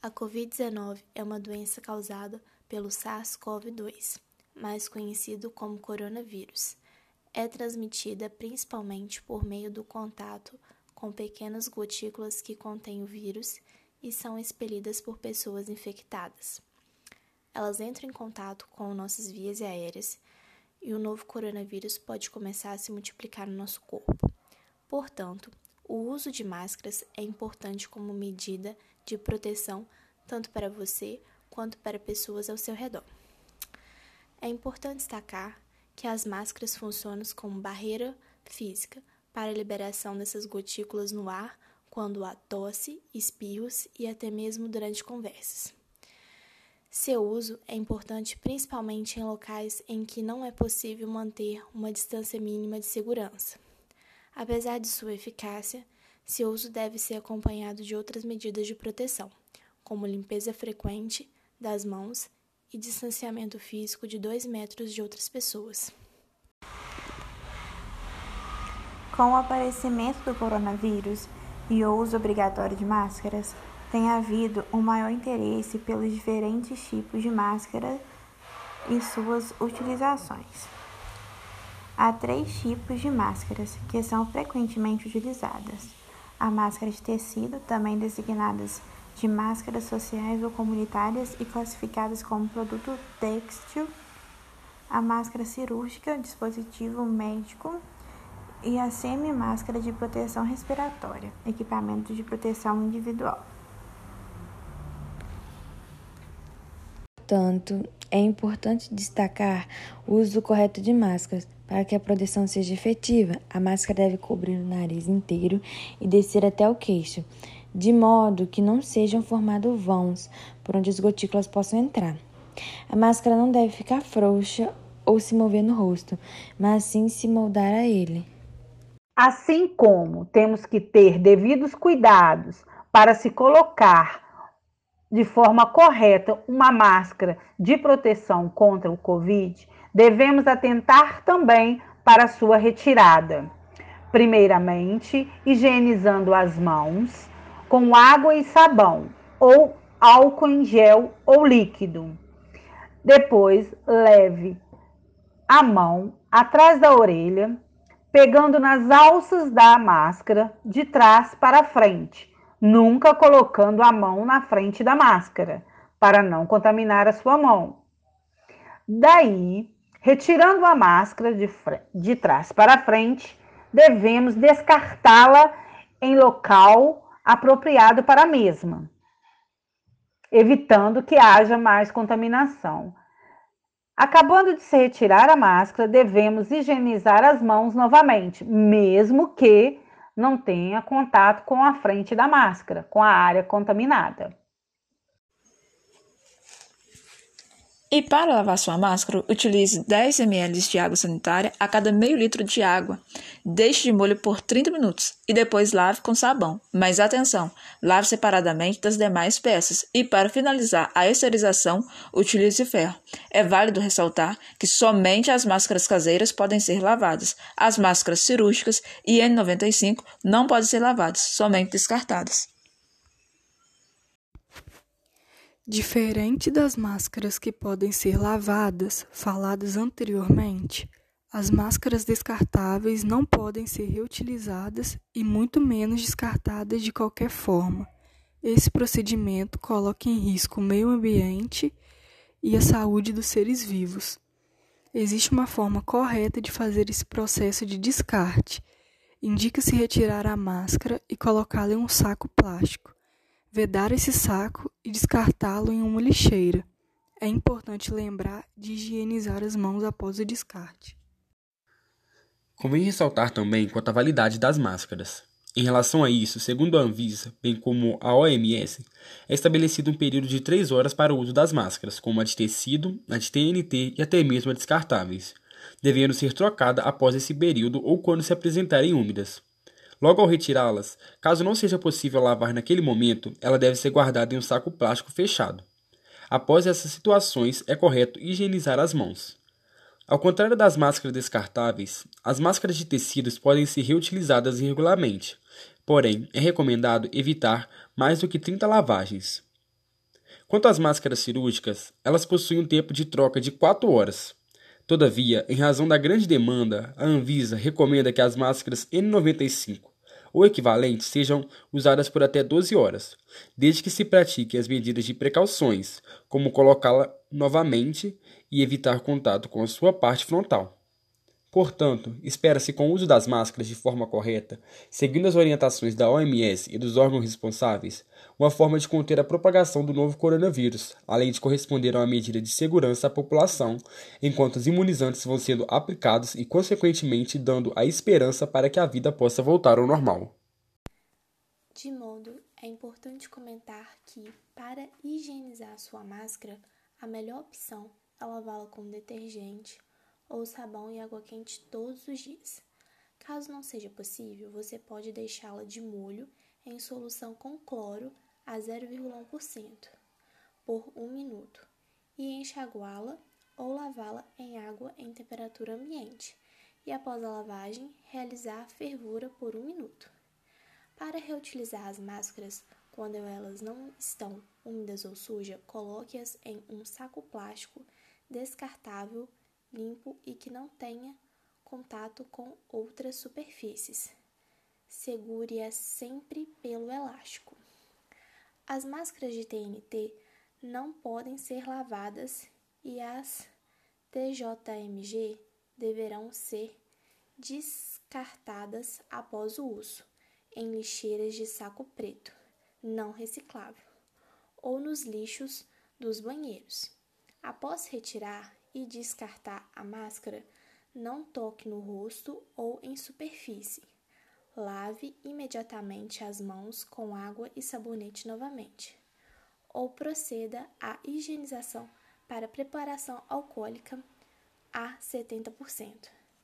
A Covid-19 é uma doença causada pelo SARS-CoV-2, mais conhecido como coronavírus. É transmitida principalmente por meio do contato com pequenas gotículas que contêm o vírus e são expelidas por pessoas infectadas. Elas entram em contato com nossas vias aéreas e o novo coronavírus pode começar a se multiplicar no nosso corpo. Portanto, o uso de máscaras é importante como medida de proteção tanto para você quanto para pessoas ao seu redor. É importante destacar que as máscaras funcionam como barreira física para a liberação dessas gotículas no ar quando há tosse, espirros e até mesmo durante conversas. Seu uso é importante principalmente em locais em que não é possível manter uma distância mínima de segurança. Apesar de sua eficácia, seu uso deve ser acompanhado de outras medidas de proteção, como limpeza frequente das mãos e distanciamento físico de 2 metros de outras pessoas. Com o aparecimento do coronavírus e o uso obrigatório de máscaras, tem havido um maior interesse pelos diferentes tipos de máscara e suas utilizações. Há três tipos de máscaras que são frequentemente utilizadas: a máscara de tecido, também designadas de máscaras sociais ou comunitárias e classificadas como produto têxtil, a máscara cirúrgica, dispositivo médico. E a semi-máscara de proteção respiratória, equipamento de proteção individual. Portanto, é importante destacar o uso correto de máscaras. Para que a proteção seja efetiva, a máscara deve cobrir o nariz inteiro e descer até o queixo, de modo que não sejam formados vãos por onde as gotículas possam entrar. A máscara não deve ficar frouxa ou se mover no rosto, mas sim se moldar a ele. Assim como temos que ter devidos cuidados para se colocar de forma correta uma máscara de proteção contra o Covid, devemos atentar também para sua retirada. Primeiramente, higienizando as mãos com água e sabão ou álcool em gel ou líquido. Depois, leve a mão atrás da orelha, pegando nas alças da máscara de trás para frente nunca colocando a mão na frente da máscara, para não contaminar a sua mão. Daí, retirando a máscara de, de trás para frente, devemos descartá-la em local apropriado para a mesma, evitando que haja mais contaminação. Acabando de se retirar a máscara, devemos higienizar as mãos novamente, mesmo que não tenha contato com a frente da máscara, com a área contaminada. E para lavar sua máscara, utilize 10 ml de água sanitária a cada meio litro de água. Deixe de molho por 30 minutos e depois lave com sabão. Mas atenção, lave separadamente das demais peças. E para finalizar a esterilização, utilize ferro. É válido ressaltar que somente as máscaras caseiras podem ser lavadas. As máscaras cirúrgicas e N95 não podem ser lavadas, somente descartadas. Diferente das máscaras que podem ser lavadas, faladas anteriormente, as máscaras descartáveis não podem ser reutilizadas e muito menos descartadas de qualquer forma. Esse procedimento coloca em risco o meio ambiente e a saúde dos seres vivos. Existe uma forma correta de fazer esse processo de descarte. Indica-se retirar a máscara e colocá-la em um saco plástico vedar esse saco e descartá-lo em uma lixeira. É importante lembrar de higienizar as mãos após o descarte. Convém ressaltar também quanto à validade das máscaras. Em relação a isso, segundo a Anvisa, bem como a OMS, é estabelecido um período de 3 horas para o uso das máscaras, como a de tecido, a de TNT e até mesmo a descartáveis, devendo ser trocada após esse período ou quando se apresentarem úmidas. Logo ao retirá-las, caso não seja possível lavar naquele momento, ela deve ser guardada em um saco plástico fechado. Após essas situações, é correto higienizar as mãos. Ao contrário das máscaras descartáveis, as máscaras de tecidos podem ser reutilizadas regularmente, porém, é recomendado evitar mais do que 30 lavagens. Quanto às máscaras cirúrgicas, elas possuem um tempo de troca de 4 horas. Todavia, em razão da grande demanda, a Anvisa recomenda que as máscaras N95 ou equivalentes sejam usadas por até 12 horas, desde que se pratiquem as medidas de precauções, como colocá-la novamente e evitar contato com a sua parte frontal. Portanto, espera-se com o uso das máscaras de forma correta, seguindo as orientações da OMS e dos órgãos responsáveis, uma forma de conter a propagação do novo coronavírus, além de corresponder a uma medida de segurança à população, enquanto os imunizantes vão sendo aplicados e, consequentemente, dando a esperança para que a vida possa voltar ao normal. De modo, é importante comentar que, para higienizar sua máscara, a melhor opção é lavá-la com detergente ou sabão e água quente todos os dias. Caso não seja possível, você pode deixá-la de molho em solução com cloro a 0,1% por um minuto e enxaguá-la ou lavá-la em água em temperatura ambiente e após a lavagem realizar a fervura por um minuto. Para reutilizar as máscaras, quando elas não estão úmidas ou sujas, coloque-as em um saco plástico descartável limpo e que não tenha contato com outras superfícies. Segure-a sempre pelo elástico. As máscaras de TNT não podem ser lavadas e as TJMG deverão ser descartadas após o uso em lixeiras de saco preto, não reciclável, ou nos lixos dos banheiros. Após retirar, e descartar a máscara, não toque no rosto ou em superfície. Lave imediatamente as mãos com água e sabonete novamente. Ou proceda à higienização para preparação alcoólica a 70%.